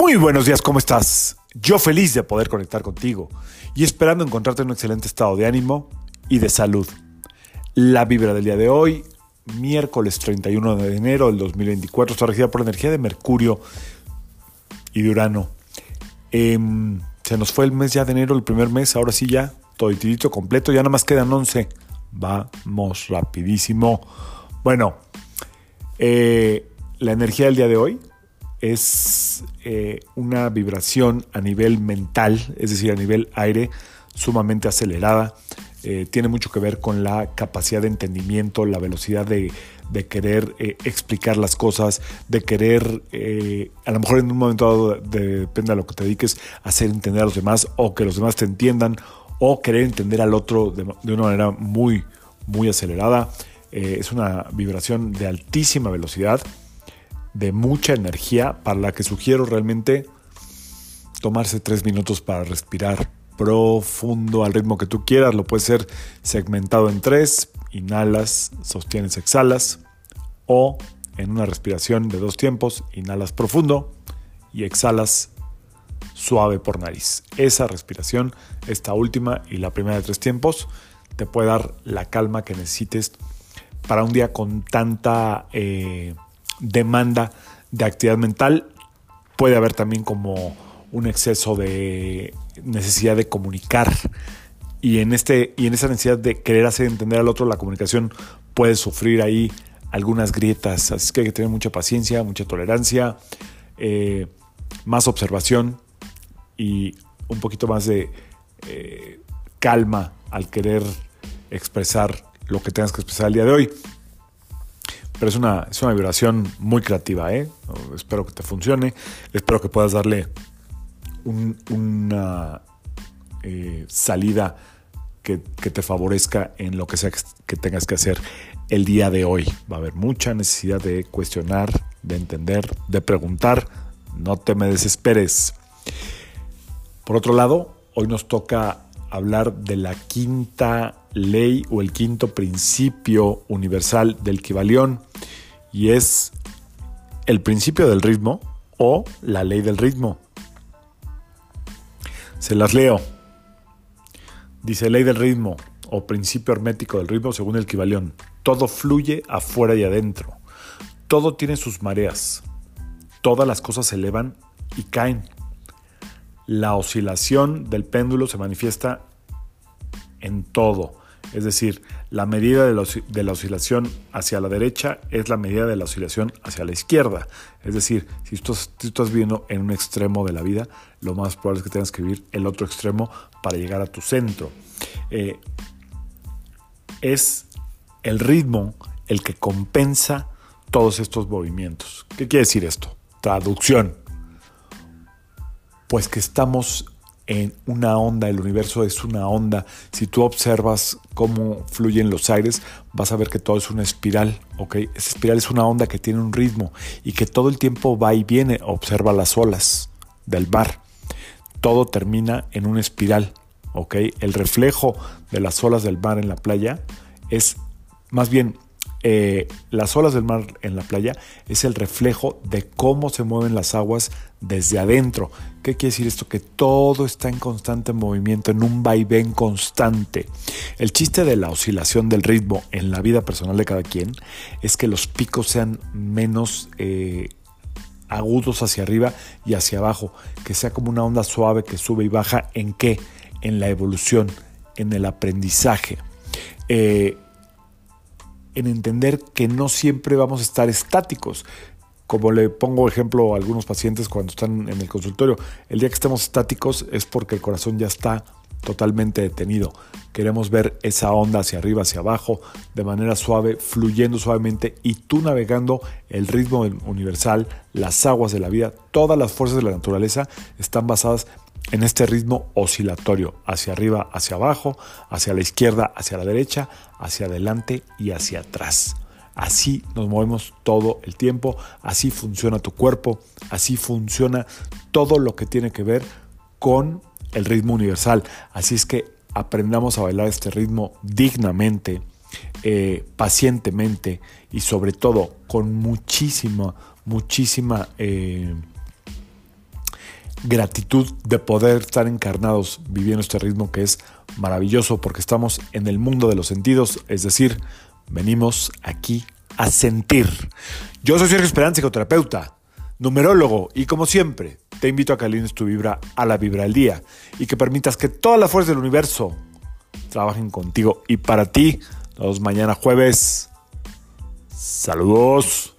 Muy buenos días, ¿cómo estás? Yo feliz de poder conectar contigo y esperando encontrarte en un excelente estado de ánimo y de salud. La vibra del día de hoy, miércoles 31 de enero del 2024, está regida por la energía de Mercurio y de Urano. Em, se nos fue el mes ya de enero, el primer mes, ahora sí ya, todo completo, ya nada más quedan 11. Vamos rapidísimo. Bueno, eh, la energía del día de hoy es eh, una vibración a nivel mental, es decir, a nivel aire, sumamente acelerada. Eh, tiene mucho que ver con la capacidad de entendimiento, la velocidad de, querer eh, explicar las cosas, de querer, a lo mejor en un momento dado, depende de lo que te dediques, hacer entender a los demás o que los demás te entiendan o querer entender al otro de, de una manera muy, muy acelerada. es una vibración de altísima velocidad de mucha energía para la que sugiero realmente tomarse tres minutos para respirar profundo al ritmo que tú quieras. Lo puede ser segmentado en tres, inhalas, sostienes, exhalas, o en una respiración de dos tiempos, inhalas profundo y exhalas suave por nariz. Esa respiración, esta última y la primera de tres tiempos, te puede dar la calma que necesites para un día con tanta... Eh, demanda de actividad mental. Puede haber también como un exceso de necesidad de comunicar y en, este, y en esa necesidad de querer hacer entender al otro la comunicación puede sufrir ahí algunas grietas. Así que hay que tener mucha paciencia, mucha tolerancia, eh, más observación y un poquito más de eh, calma al querer expresar lo que tengas que expresar el día de hoy. Pero es una, es una vibración muy creativa, ¿eh? Espero que te funcione. Espero que puedas darle una eh, salida que, que, te favorezca en lo que sea que tengas que hacer el día de hoy. Va a haber mucha necesidad de cuestionar, de entender, de preguntar. No te me desesperes. Por otro lado, hoy nos toca hablar de la quinta ley o el quinto principio universal del Kibalión y es el principio del ritmo o la ley del ritmo. Se las leo. Dice ley del ritmo o principio hermético del ritmo según el Kibalión. Todo fluye afuera y adentro. Todo tiene sus mareas. Todas las cosas se elevan y caen. La oscilación del péndulo se manifiesta en todo. Es decir, la medida de la, oscilación hacia la derecha es la medida de la oscilación hacia la izquierda. Es decir, si tú, estás viviendo en un extremo de la vida, lo más probable es que tengas que vivir el otro extremo para llegar a tu centro. Eh, es el ritmo el que compensa todos estos movimientos. ¿Qué quiere decir esto? Traducción. Pues que estamos en una onda, el universo es una onda. Si tú observas cómo fluyen los aires, vas a ver que todo es una espiral, ¿ok? Esa espiral es una onda que tiene un ritmo y que todo el tiempo va y viene. Observa las olas del mar. Todo termina en una espiral, ¿ok? El reflejo de las olas del mar en la playa es más bien eh, las olas del mar en la playa es el reflejo de cómo se mueven las aguas desde adentro. ¿Qué quiere decir esto? Que todo está en constante movimiento, en un vaivén constante. El chiste de la oscilación del ritmo en la vida personal de cada quien es que los picos sean menos eh, agudos hacia arriba y hacia abajo, que sea como una onda suave que sube y baja. ¿En qué? En la evolución, en el aprendizaje. Eh, en entender que no siempre vamos a estar estáticos. Como le pongo ejemplo a algunos pacientes cuando están en el consultorio, el día que estemos estáticos es porque el corazón ya está totalmente detenido. Queremos ver esa onda hacia arriba, hacia abajo, de manera suave, fluyendo suavemente y tú navegando el ritmo universal, las aguas de la vida, todas las fuerzas de la naturaleza están basadas en este ritmo oscilatorio, hacia arriba, hacia abajo, hacia la izquierda, hacia la derecha, hacia adelante y hacia atrás. Así nos movemos todo el tiempo, así funciona tu cuerpo, así funciona todo lo que tiene que ver con el ritmo universal. Así es que aprendamos a bailar este ritmo dignamente, eh, pacientemente y sobre todo con muchísima, muchísima... Eh, gratitud de poder estar encarnados viviendo este ritmo que es maravilloso porque estamos en el mundo de los sentidos, es decir, venimos aquí a sentir. Yo soy Sergio Esperanza, psicoterapeuta, numerólogo y como siempre te invito a que alines tu vibra a la vibra del día y que permitas que toda la fuerza del universo trabajen contigo y para ti. Nos vemos mañana jueves. Saludos.